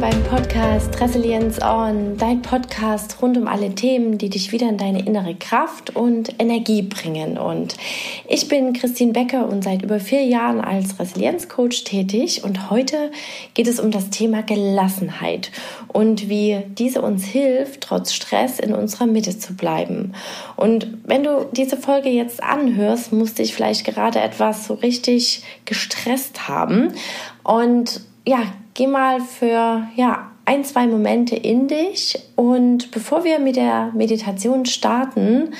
willkommen beim Podcast Resilience On, dein Podcast rund um alle Themen, die dich wieder in deine innere Kraft und Energie bringen. Und ich bin Christine Becker und seit über vier Jahren als Resilienzcoach tätig. Und heute geht es um das Thema Gelassenheit und wie diese uns hilft, trotz Stress in unserer Mitte zu bleiben. Und wenn du diese Folge jetzt anhörst, musste ich vielleicht gerade etwas so richtig gestresst haben. Und ja, geh mal für ja, ein, zwei Momente in dich und bevor wir mit der Meditation starten,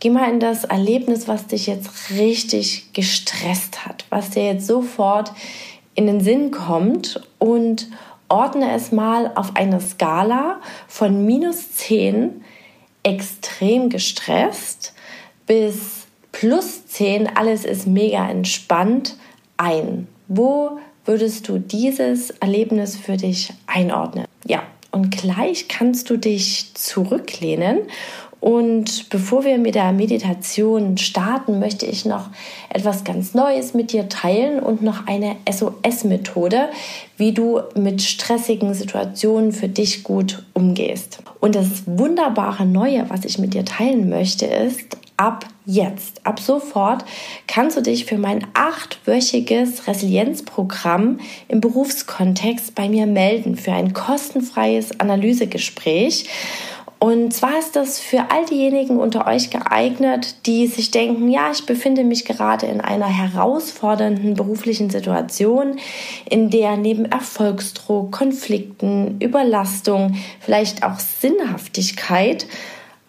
geh mal in das Erlebnis, was dich jetzt richtig gestresst hat, was dir jetzt sofort in den Sinn kommt und ordne es mal auf einer Skala von minus 10 extrem gestresst bis plus 10 alles ist mega entspannt ein. Wo würdest du dieses Erlebnis für dich einordnen? Ja, und gleich kannst du dich zurücklehnen. Und bevor wir mit der Meditation starten, möchte ich noch etwas ganz Neues mit dir teilen und noch eine SOS-Methode, wie du mit stressigen Situationen für dich gut umgehst. Und das wunderbare Neue, was ich mit dir teilen möchte, ist, ab jetzt, ab sofort kannst du dich für mein achtwöchiges Resilienzprogramm im Berufskontext bei mir melden für ein kostenfreies Analysegespräch. Und zwar ist das für all diejenigen unter euch geeignet, die sich denken, ja, ich befinde mich gerade in einer herausfordernden beruflichen Situation, in der neben Erfolgsdruck, Konflikten, Überlastung, vielleicht auch Sinnhaftigkeit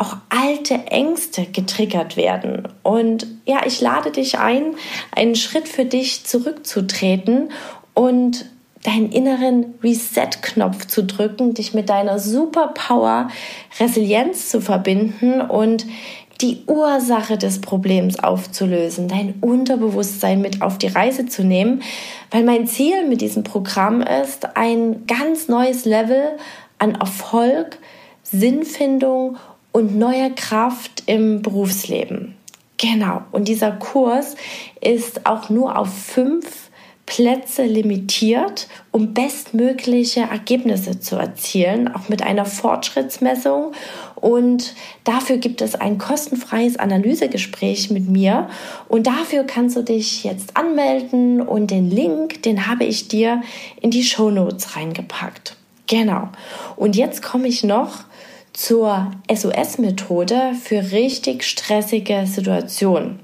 auch alte Ängste getriggert werden. Und ja, ich lade dich ein, einen Schritt für dich zurückzutreten und deinen inneren Reset-Knopf zu drücken, dich mit deiner Superpower Resilienz zu verbinden und die Ursache des Problems aufzulösen, dein Unterbewusstsein mit auf die Reise zu nehmen, weil mein Ziel mit diesem Programm ist, ein ganz neues Level an Erfolg, Sinnfindung und neue Kraft im Berufsleben. Genau. Und dieser Kurs ist auch nur auf fünf Plätze limitiert, um bestmögliche Ergebnisse zu erzielen, auch mit einer Fortschrittsmessung. Und dafür gibt es ein kostenfreies Analysegespräch mit mir. Und dafür kannst du dich jetzt anmelden und den Link, den habe ich dir in die Show Notes reingepackt. Genau. Und jetzt komme ich noch zur SOS-Methode für richtig stressige Situationen.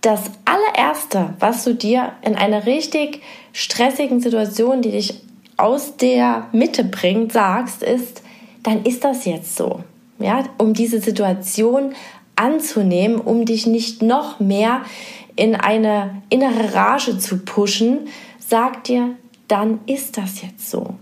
Das allererste, was du dir in einer richtig stressigen Situation, die dich aus der Mitte bringt, sagst, ist, dann ist das jetzt so. Ja, um diese Situation anzunehmen, um dich nicht noch mehr in eine innere Rage zu pushen, sag dir, dann ist das jetzt so.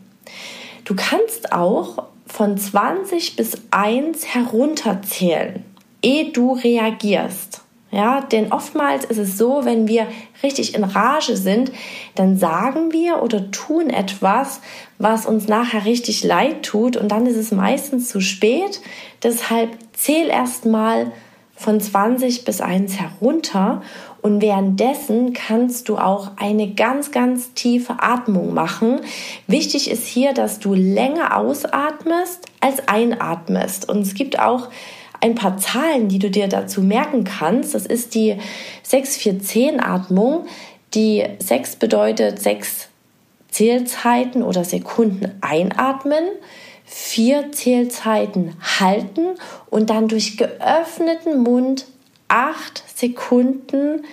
Du kannst auch von 20 bis 1 herunterzählen, ehe du reagierst. Ja, denn oftmals ist es so, wenn wir richtig in Rage sind, dann sagen wir oder tun etwas, was uns nachher richtig leid tut und dann ist es meistens zu spät. Deshalb zähl erst mal von 20 bis 1 herunter und währenddessen kannst du auch eine ganz, ganz tiefe Atmung machen. Wichtig ist hier, dass du länger ausatmest als einatmest. Und es gibt auch ein paar Zahlen, die du dir dazu merken kannst. Das ist die 6-4-10-Atmung. Die 6 bedeutet 6 Zählzeiten oder Sekunden einatmen, 4 Zählzeiten halten und dann durch geöffneten Mund 8 Sekunden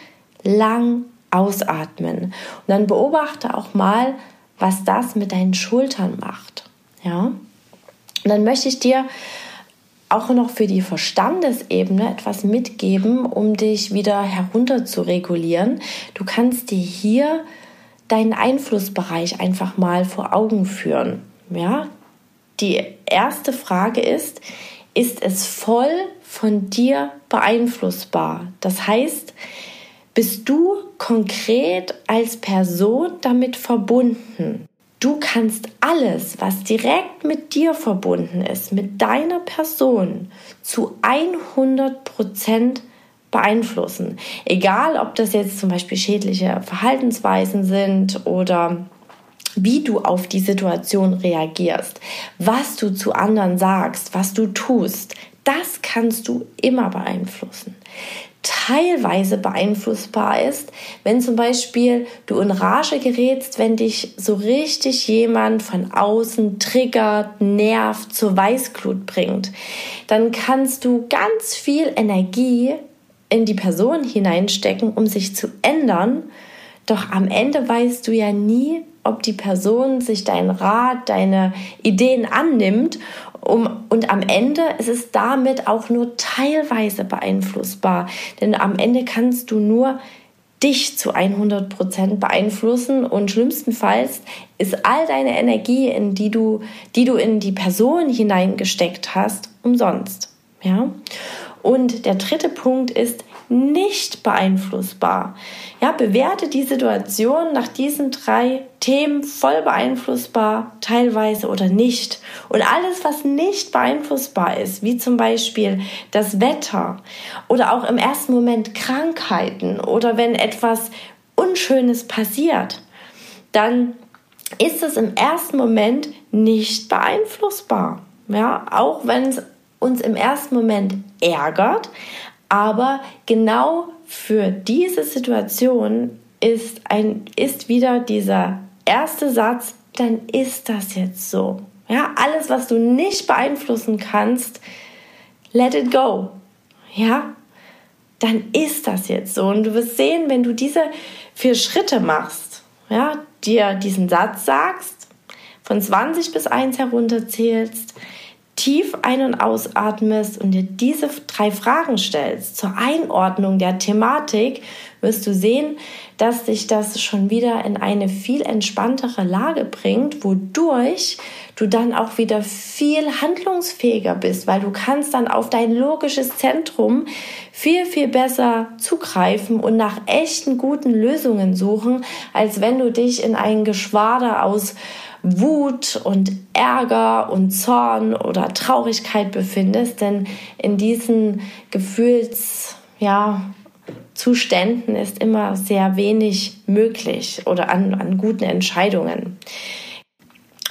lang ausatmen. Und dann beobachte auch mal, was das mit deinen Schultern macht. Ja? Und dann möchte ich dir auch noch für die Verstandesebene etwas mitgeben, um dich wieder herunter zu regulieren. Du kannst dir hier deinen Einflussbereich einfach mal vor Augen führen. Ja? Die erste Frage ist, ist es voll von dir beeinflussbar? Das heißt, bist du konkret als Person damit verbunden? Du kannst alles, was direkt mit dir verbunden ist, mit deiner Person, zu 100 Prozent beeinflussen. Egal, ob das jetzt zum Beispiel schädliche Verhaltensweisen sind oder wie du auf die Situation reagierst, was du zu anderen sagst, was du tust, das kannst du immer beeinflussen. Teilweise beeinflussbar ist, wenn zum Beispiel du in Rage gerätst, wenn dich so richtig jemand von außen triggert, nervt, zur Weißglut bringt, dann kannst du ganz viel Energie in die Person hineinstecken, um sich zu ändern. Doch am Ende weißt du ja nie, ob die Person sich deinen Rat, deine Ideen annimmt. Um, und am Ende ist es damit auch nur teilweise beeinflussbar. Denn am Ende kannst du nur dich zu 100 Prozent beeinflussen und schlimmstenfalls ist all deine Energie, in die du, die du in die Person hineingesteckt hast, umsonst. Ja? Und der dritte Punkt ist, nicht beeinflussbar. Ja, bewerte die Situation nach diesen drei Themen voll beeinflussbar, teilweise oder nicht. Und alles, was nicht beeinflussbar ist, wie zum Beispiel das Wetter oder auch im ersten Moment Krankheiten oder wenn etwas Unschönes passiert, dann ist es im ersten Moment nicht beeinflussbar. Ja, auch wenn es uns im ersten Moment ärgert, aber genau für diese Situation ist, ein, ist wieder dieser erste Satz, dann ist das jetzt so. Ja, alles, was du nicht beeinflussen kannst, let it go. Ja, dann ist das jetzt so. Und du wirst sehen, wenn du diese vier Schritte machst, ja, dir diesen Satz sagst, von 20 bis 1 herunterzählst, tief ein- und ausatmest und dir diese drei Fragen stellst zur Einordnung der Thematik, wirst du sehen, dass dich das schon wieder in eine viel entspanntere Lage bringt, wodurch du dann auch wieder viel handlungsfähiger bist, weil du kannst dann auf dein logisches Zentrum viel, viel besser zugreifen und nach echten guten Lösungen suchen, als wenn du dich in ein Geschwader aus Wut und Ärger und Zorn oder Traurigkeit befindest, denn in diesen Gefühls, ja, Zuständen ist immer sehr wenig möglich oder an, an guten Entscheidungen.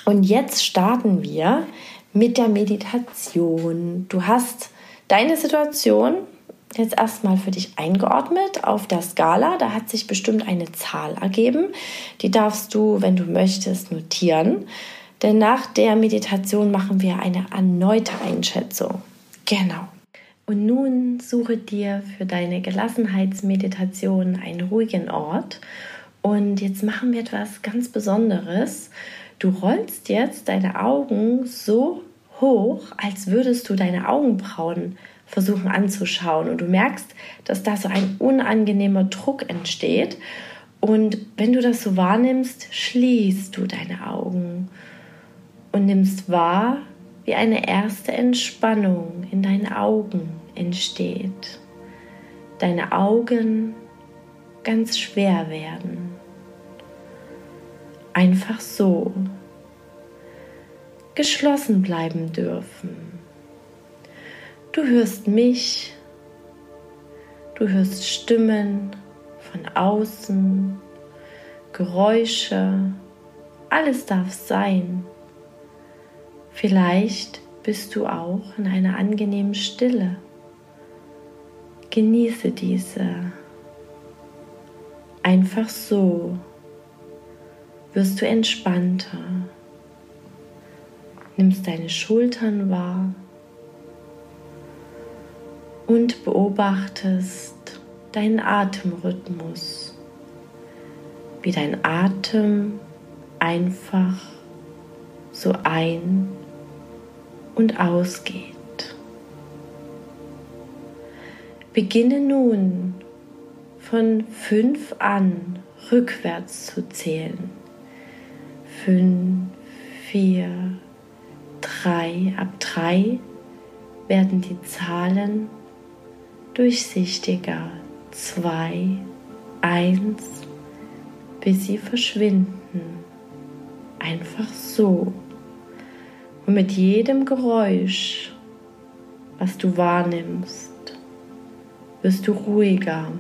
Und jetzt starten wir mit der Meditation. Du hast deine Situation jetzt erstmal für dich eingeordnet auf der Skala. Da hat sich bestimmt eine Zahl ergeben. Die darfst du, wenn du möchtest, notieren. Denn nach der Meditation machen wir eine erneute Einschätzung. Genau. Und nun suche dir für deine Gelassenheitsmeditation einen ruhigen Ort. Und jetzt machen wir etwas ganz Besonderes. Du rollst jetzt deine Augen so hoch, als würdest du deine Augenbrauen versuchen anzuschauen. Und du merkst, dass da so ein unangenehmer Druck entsteht. Und wenn du das so wahrnimmst, schließt du deine Augen und nimmst wahr, wie eine erste Entspannung in deinen Augen entsteht. Deine Augen ganz schwer werden. Einfach so geschlossen bleiben dürfen. Du hörst mich, du hörst Stimmen von außen, Geräusche, alles darf sein. Vielleicht bist du auch in einer angenehmen Stille. Genieße diese. Einfach so wirst du entspannter. Nimmst deine Schultern wahr und beobachtest deinen Atemrhythmus, wie dein Atem einfach so ein- und ausgeht. Beginne nun von fünf an rückwärts zu zählen. Fünf, vier, drei. Ab drei werden die Zahlen durchsichtiger. Zwei, eins, bis sie verschwinden. Einfach so. Und mit jedem Geräusch, was du wahrnimmst, wirst du ruhiger,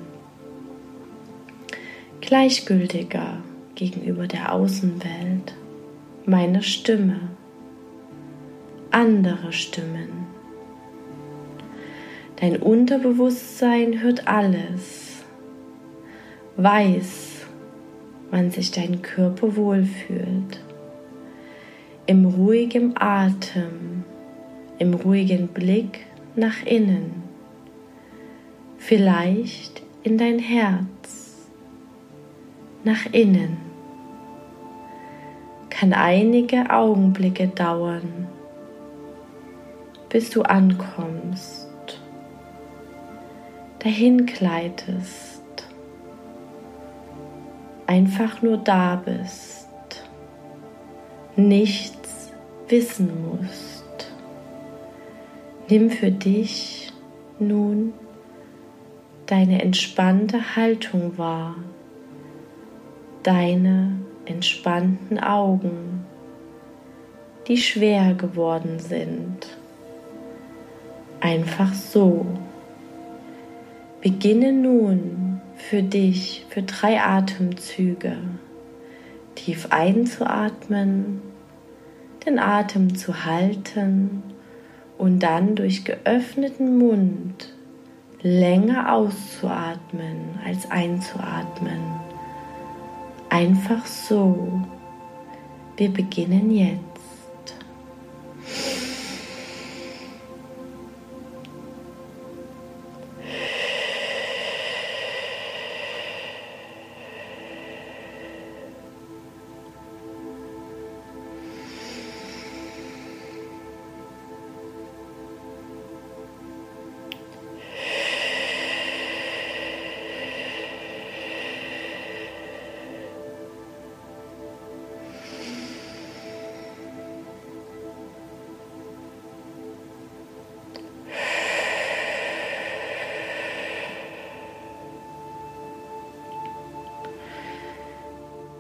gleichgültiger gegenüber der Außenwelt, meiner Stimme, andere Stimmen. Dein Unterbewusstsein hört alles, weiß, wann sich dein Körper wohlfühlt, im ruhigen Atem, im ruhigen Blick nach innen, vielleicht in dein Herz, nach innen. Kann einige Augenblicke dauern, bis du ankommst, dahin gleitest, einfach nur da bist, nichts wissen musst. Nimm für dich nun deine entspannte Haltung wahr, deine entspannten Augen, die schwer geworden sind. Einfach so. Beginne nun für dich für drei Atemzüge tief einzuatmen, den Atem zu halten und dann durch geöffneten Mund länger auszuatmen als einzuatmen. Einfach so. Wir beginnen jetzt.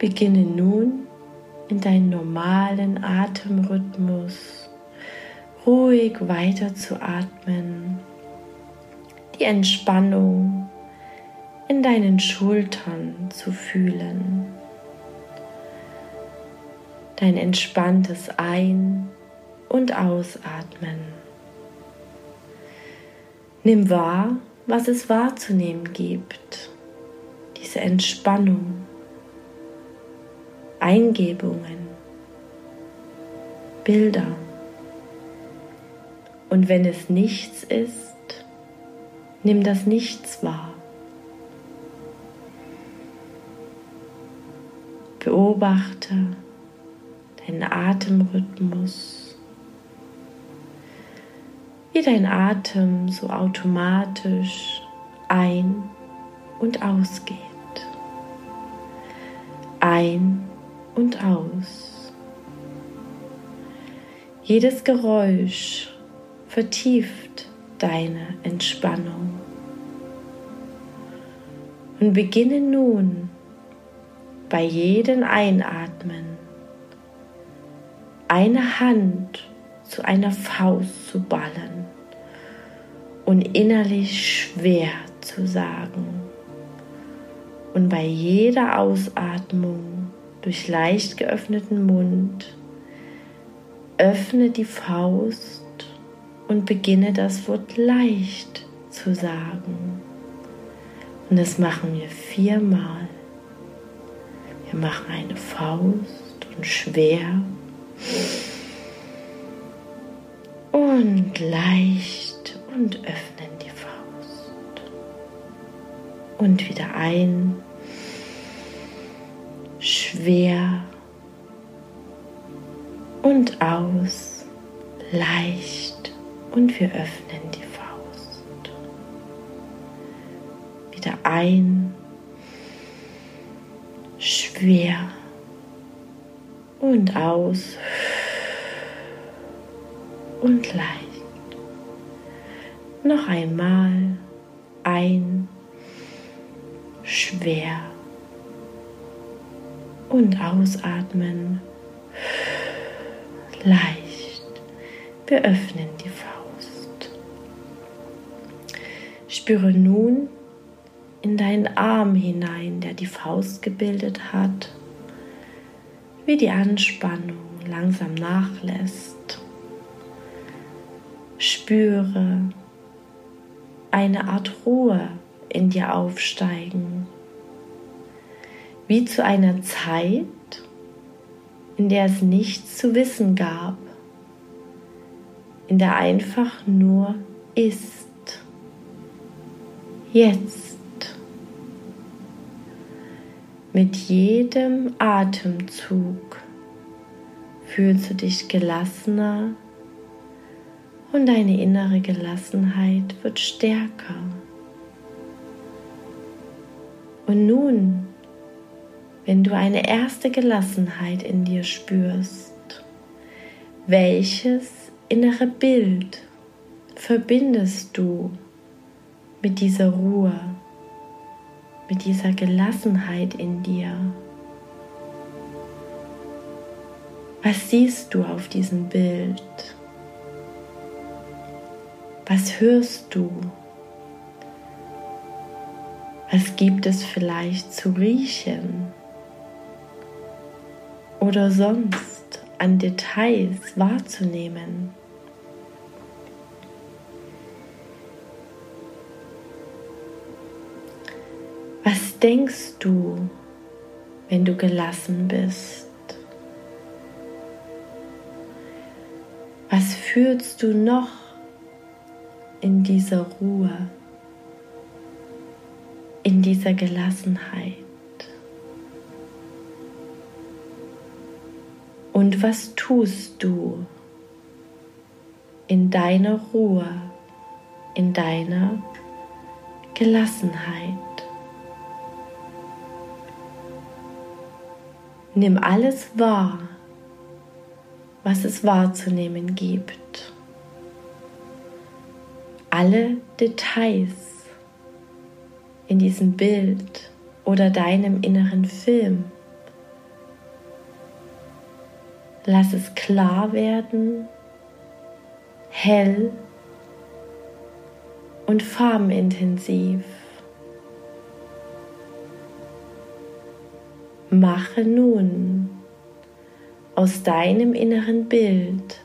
Beginne nun in deinen normalen Atemrhythmus ruhig weiter zu atmen, die Entspannung in deinen Schultern zu fühlen, dein entspanntes Ein- und Ausatmen. Nimm wahr, was es wahrzunehmen gibt, diese Entspannung Eingebungen, Bilder. Und wenn es nichts ist, nimm das Nichts wahr. Beobachte deinen Atemrhythmus, wie dein Atem so automatisch ein- und ausgeht. Ein- und aus. Jedes Geräusch vertieft deine Entspannung. Und beginne nun bei jedem Einatmen eine Hand zu einer Faust zu ballen und innerlich schwer zu sagen. Und bei jeder Ausatmung durch leicht geöffneten Mund. Öffne die Faust und beginne das Wort leicht zu sagen. Und das machen wir viermal. Wir machen eine Faust und schwer und leicht und öffnen die Faust. Und wieder ein schwer und aus, leicht und wir öffnen die Faust. Wieder ein, schwer und aus und leicht. Noch einmal ein, schwer und ausatmen. Leicht. Wir öffnen die Faust. Spüre nun in deinen Arm hinein, der die Faust gebildet hat, wie die Anspannung langsam nachlässt. Spüre eine Art Ruhe in dir aufsteigen, wie zu einer Zeit, in der es nichts zu wissen gab, in der einfach nur ist. Jetzt. Mit jedem Atemzug fühlst du dich gelassener und deine innere Gelassenheit wird stärker. Und nun, wenn du eine erste Gelassenheit in dir spürst, welches innere Bild verbindest du mit dieser Ruhe, mit dieser Gelassenheit in dir? Was siehst du auf diesem Bild? Was hörst du? Was gibt es vielleicht zu riechen? Oder sonst an Details wahrzunehmen? Was denkst du, wenn du gelassen bist? Was fühlst du noch in dieser Ruhe, in dieser Gelassenheit? Und was tust du in deiner Ruhe, in deiner Gelassenheit? Nimm alles wahr, was es wahrzunehmen gibt. Alle Details in diesem Bild oder deinem inneren Film. Lass es klar werden, hell und farbenintensiv. Mache nun aus deinem inneren Bild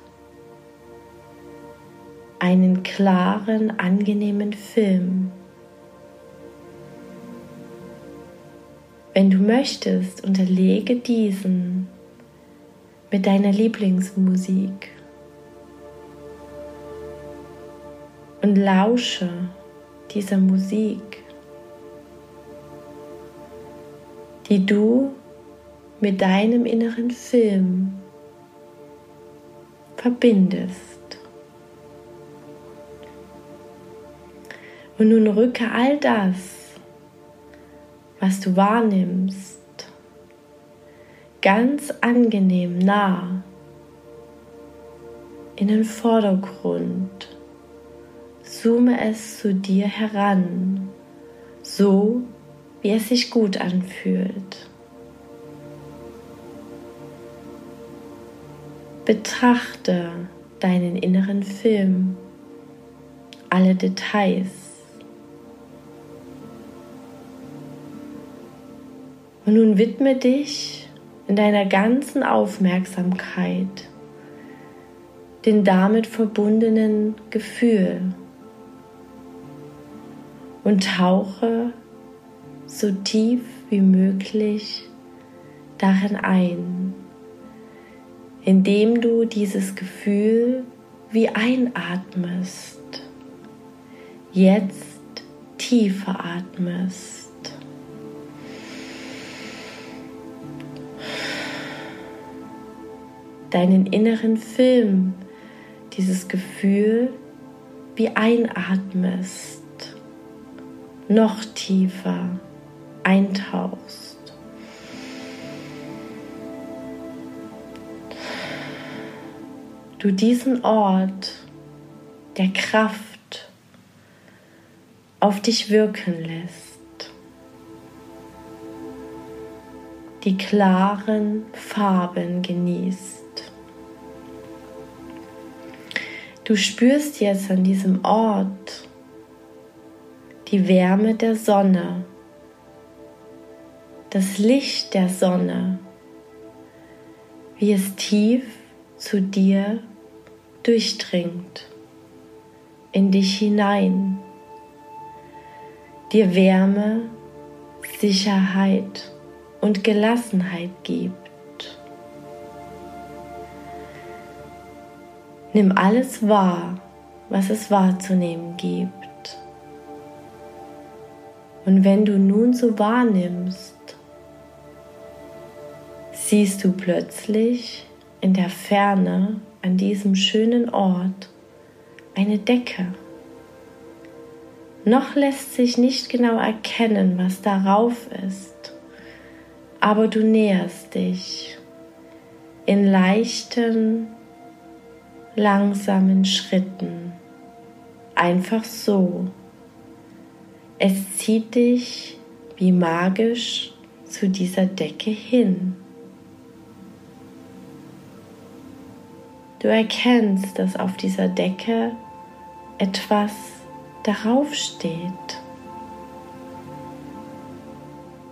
einen klaren, angenehmen Film. Wenn du möchtest, unterlege diesen mit deiner Lieblingsmusik und lausche dieser Musik, die du mit deinem inneren Film verbindest. Und nun rücke all das, was du wahrnimmst, ganz angenehm nah in den Vordergrund. Zoome es zu dir heran, so wie es sich gut anfühlt. Betrachte deinen inneren Film, alle Details. Und nun widme dich in deiner ganzen Aufmerksamkeit den damit verbundenen Gefühl und tauche so tief wie möglich darin ein indem du dieses Gefühl wie einatmest, jetzt tiefer atmest. Deinen inneren Film, dieses Gefühl wie einatmest, noch tiefer eintauchst. du diesen Ort der Kraft auf dich wirken lässt. Die klaren Farben genießt. Du spürst jetzt an diesem Ort die Wärme der Sonne, das Licht der Sonne, wie es tief zu dir durchdringt, in dich hinein, dir Wärme, Sicherheit und Gelassenheit gibt. Nimm alles wahr, was es wahrzunehmen gibt. Und wenn du nun so wahrnimmst, siehst du plötzlich in der Ferne an diesem schönen Ort eine Decke. Noch lässt sich nicht genau erkennen, was darauf ist, aber du näherst dich in leichten, langsamen Schritten, einfach so. Es zieht dich wie magisch zu dieser Decke hin. Du erkennst, dass auf dieser Decke etwas darauf steht.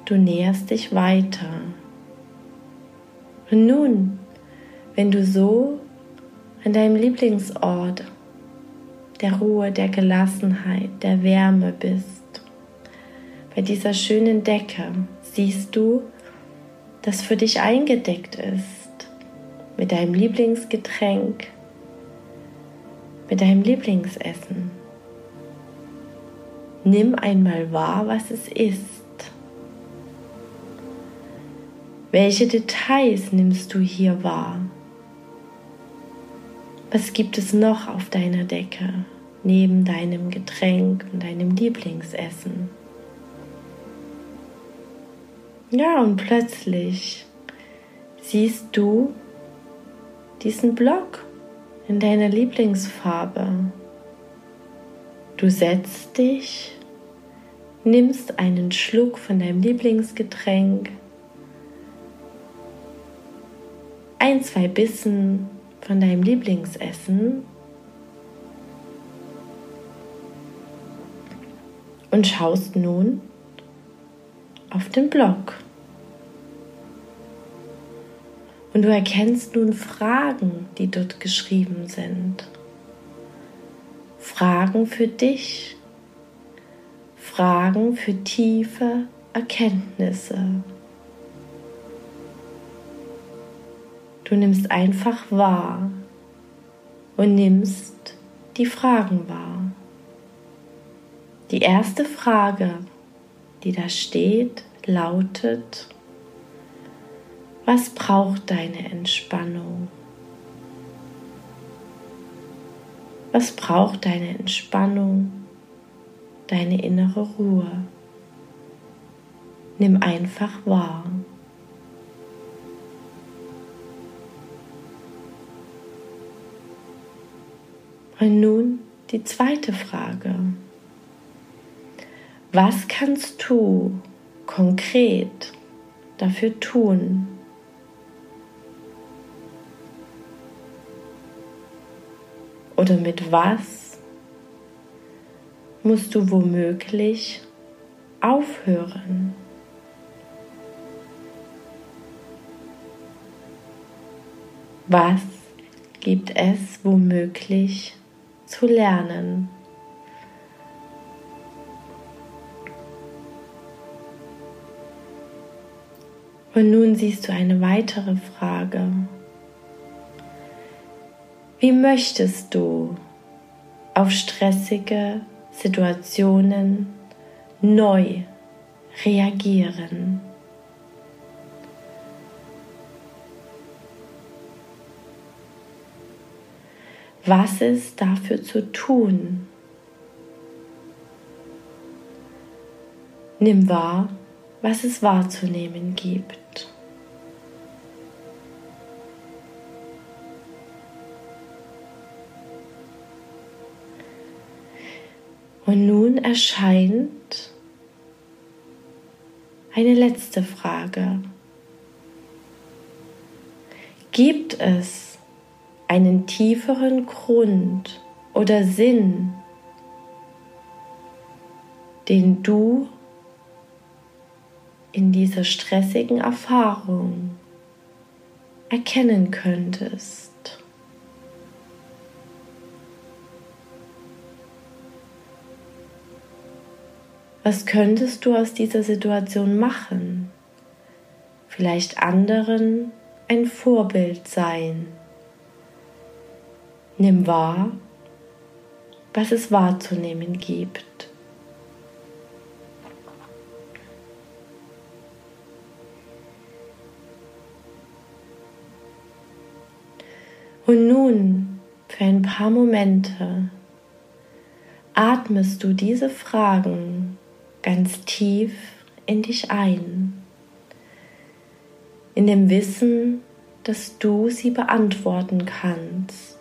Du näherst dich weiter. Und nun, wenn du so an deinem Lieblingsort der Ruhe, der Gelassenheit, der Wärme bist, bei dieser schönen Decke siehst du, dass für dich eingedeckt ist mit deinem Lieblingsgetränk, mit deinem Lieblingsessen. Nimm einmal wahr, was es ist. Welche Details nimmst du hier wahr? Was gibt es noch auf deiner Decke neben deinem Getränk und deinem Lieblingsessen? Ja, und plötzlich siehst du diesen Block in deiner Lieblingsfarbe. Du setzt dich, nimmst einen Schluck von deinem Lieblingsgetränk, ein, zwei Bissen von deinem Lieblingsessen und schaust nun auf den Block. Und du erkennst nun Fragen, die dort geschrieben sind. Fragen für dich. Fragen für tiefe Erkenntnisse. Du nimmst einfach wahr und nimmst die Fragen wahr. Die erste Frage, die da steht, lautet, was braucht deine Entspannung? Was braucht deine Entspannung, deine innere Ruhe? Nimm einfach wahr. Und nun die zweite Frage. Was kannst du konkret dafür tun, Oder mit was musst du womöglich aufhören? Was gibt es womöglich zu lernen? Und nun siehst du eine weitere Frage. Wie möchtest du auf stressige Situationen neu reagieren? Was ist dafür zu tun? Nimm wahr, was es wahrzunehmen gibt. Und nun erscheint eine letzte Frage. Gibt es einen tieferen Grund oder Sinn, den du in dieser stressigen Erfahrung erkennen könntest. Was könntest du aus dieser Situation machen? Vielleicht anderen ein Vorbild sein. Nimm wahr, was es wahrzunehmen gibt. Und nun, für ein paar Momente, atmest du diese Fragen ganz tief in dich ein, in dem Wissen, dass du sie beantworten kannst.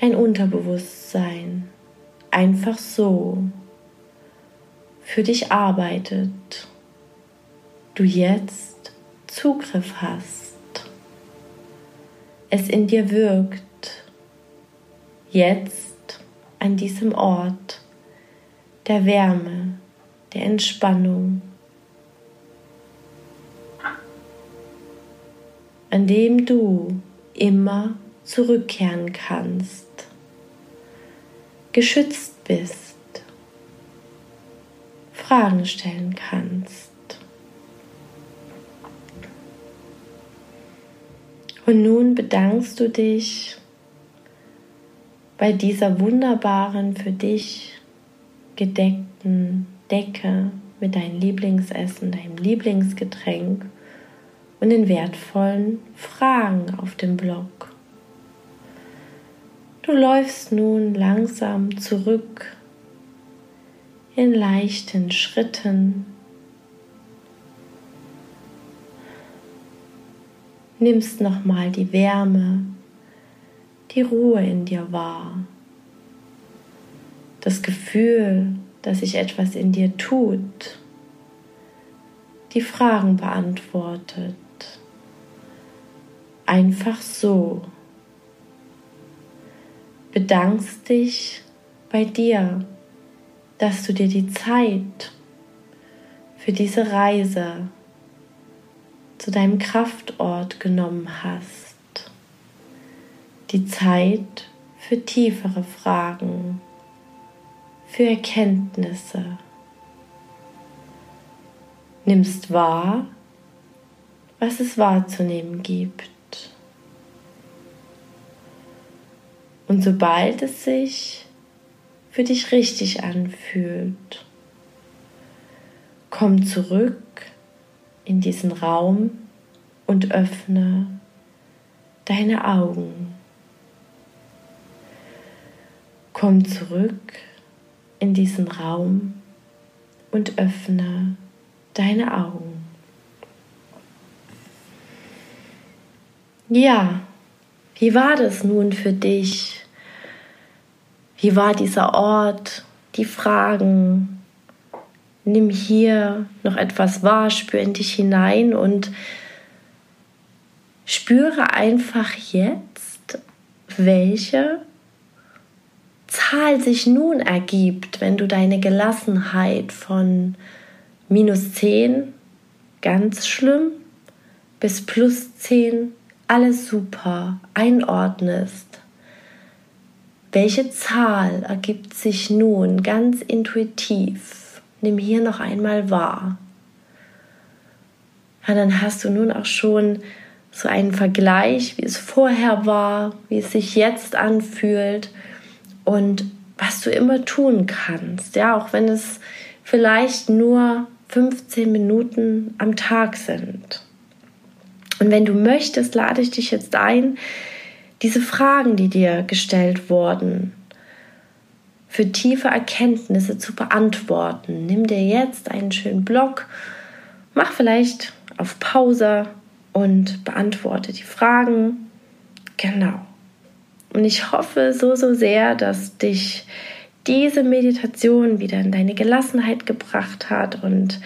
Dein Unterbewusstsein einfach so für dich arbeitet, du jetzt Zugriff hast, es in dir wirkt, jetzt an diesem Ort der Wärme, der Entspannung, an dem du immer zurückkehren kannst, geschützt bist, Fragen stellen kannst. Und nun bedankst du dich bei dieser wunderbaren für dich gedeckten Decke mit deinem Lieblingsessen, deinem Lieblingsgetränk und den wertvollen Fragen auf dem Blog. Du läufst nun langsam zurück in leichten Schritten. Nimmst nochmal die Wärme, die Ruhe in dir wahr das Gefühl, dass sich etwas in dir tut, die Fragen beantwortet. Einfach so. Bedankst dich bei dir, dass du dir die Zeit für diese Reise zu deinem Kraftort genommen hast. Die Zeit für tiefere Fragen für Erkenntnisse. Nimmst wahr, was es wahrzunehmen gibt. Und sobald es sich für dich richtig anfühlt, komm zurück in diesen Raum und öffne deine Augen. Komm zurück in diesen Raum und öffne deine Augen. Ja, wie war das nun für dich? Wie war dieser Ort? Die Fragen? Nimm hier noch etwas wahr, spür in dich hinein und spüre einfach jetzt, welche Zahl sich nun ergibt, wenn du deine Gelassenheit von minus 10, ganz schlimm, bis plus 10, alles super, einordnest. Welche Zahl ergibt sich nun ganz intuitiv? Nimm hier noch einmal wahr. Ja, dann hast du nun auch schon so einen Vergleich, wie es vorher war, wie es sich jetzt anfühlt und was du immer tun kannst, ja, auch wenn es vielleicht nur 15 Minuten am Tag sind. Und wenn du möchtest, lade ich dich jetzt ein, diese Fragen, die dir gestellt wurden, für tiefe Erkenntnisse zu beantworten. Nimm dir jetzt einen schönen Block, mach vielleicht auf Pause und beantworte die Fragen. Genau. Und ich hoffe so, so sehr, dass dich diese Meditation wieder in deine Gelassenheit gebracht hat. Und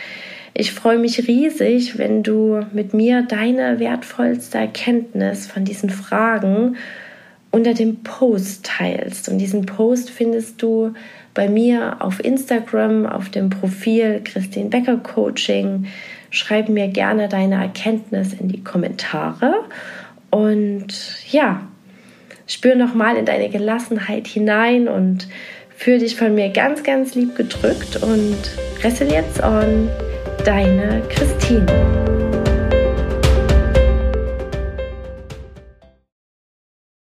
ich freue mich riesig, wenn du mit mir deine wertvollste Erkenntnis von diesen Fragen unter dem Post teilst. Und diesen Post findest du bei mir auf Instagram, auf dem Profil Christine Becker Coaching. Schreib mir gerne deine Erkenntnis in die Kommentare. Und ja, spür nochmal in deine Gelassenheit hinein und fühle dich von mir ganz, ganz lieb gedrückt und Resilience on, deine Christine.